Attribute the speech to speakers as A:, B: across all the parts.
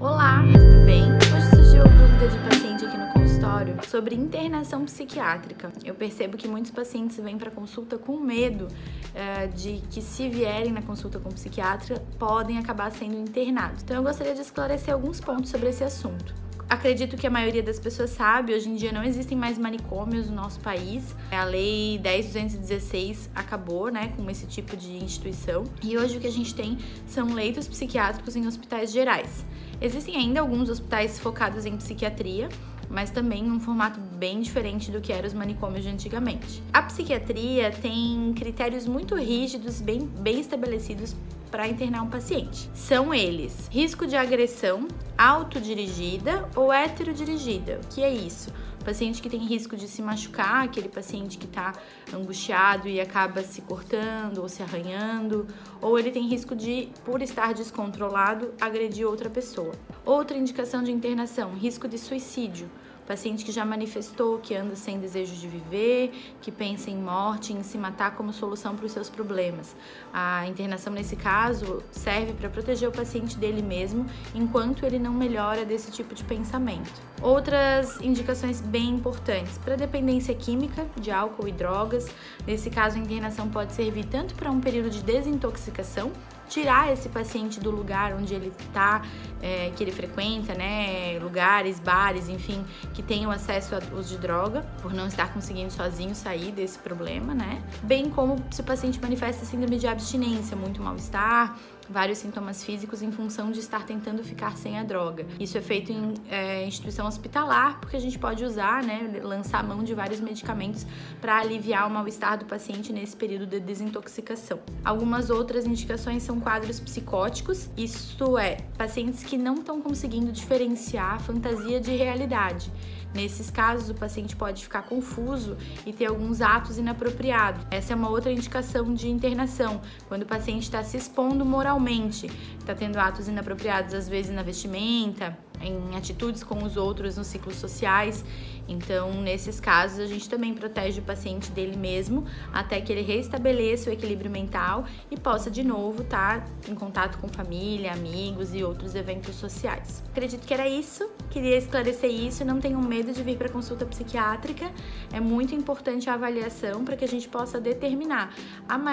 A: Olá, tudo bem? Hoje surgiu dúvida de paciente aqui no consultório sobre internação psiquiátrica. Eu percebo que muitos pacientes vêm para consulta com medo uh, de que, se vierem na consulta com psiquiatra, podem acabar sendo internados. Então, eu gostaria de esclarecer alguns pontos sobre esse assunto acredito que a maioria das pessoas sabe, hoje em dia não existem mais manicômios no nosso país. A lei 10216 acabou, né, com esse tipo de instituição. E hoje o que a gente tem são leitos psiquiátricos em hospitais gerais. Existem ainda alguns hospitais focados em psiquiatria, mas também num formato bem diferente do que eram os manicômios de antigamente. A psiquiatria tem critérios muito rígidos, bem, bem estabelecidos para internar um paciente. São eles: risco de agressão autodirigida ou heterodirigida. O que é isso? Paciente que tem risco de se machucar, aquele paciente que está angustiado e acaba se cortando ou se arranhando, ou ele tem risco de, por estar descontrolado, agredir outra pessoa. Outra indicação de internação: risco de suicídio paciente que já manifestou que anda sem desejo de viver, que pensa em morte, em se matar como solução para os seus problemas. A internação, nesse caso, serve para proteger o paciente dele mesmo enquanto ele não melhora desse tipo de pensamento. Outras indicações bem importantes para dependência química de álcool e drogas. Nesse caso, a internação pode servir tanto para um período de desintoxicação, tirar esse paciente do lugar onde ele está, é, que ele frequenta, né, lugares, bares, enfim, que tenham acesso a uso de droga, por não estar conseguindo sozinho sair desse problema, né? Bem como se o paciente manifesta síndrome de abstinência, muito mal-estar, vários sintomas físicos em função de estar tentando ficar sem a droga. Isso é feito em é, instituição hospitalar, porque a gente pode usar, né, lançar mão de vários medicamentos para aliviar o mal-estar do paciente nesse período de desintoxicação. Algumas outras indicações são quadros psicóticos, isto é, pacientes que não estão conseguindo diferenciar fantasia de realidade. Nesses casos, o paciente pode ficar confuso e ter alguns atos inapropriados. Essa é uma outra indicação de internação, quando o paciente está se expondo moralmente, está tendo atos inapropriados, às vezes na vestimenta, em atitudes com os outros nos ciclos sociais. Então, nesses casos, a gente também protege o paciente dele mesmo até que ele restabeleça o equilíbrio mental e possa de novo estar tá em contato com família, amigos e outros eventos sociais. Acredito que era isso, queria esclarecer isso. Não tenham medo de vir para consulta psiquiátrica, é muito importante a avaliação para que a gente possa determinar.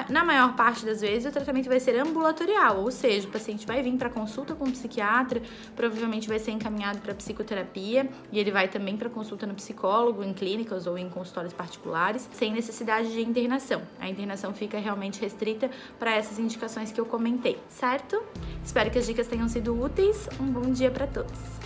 A: Na maior parte das vezes, o tratamento vai ser ambulatorial, ou seja, o paciente vai vir para consulta com o psiquiatra, provavelmente vai ser encaminhado para psicoterapia e ele vai também para consulta no psicólogo, em clínicas ou em consultórios particulares, sem necessidade de internação. A internação fica realmente restrita para essas indicações que eu comentei, certo? Espero que as dicas tenham sido úteis. Um bom dia para todos.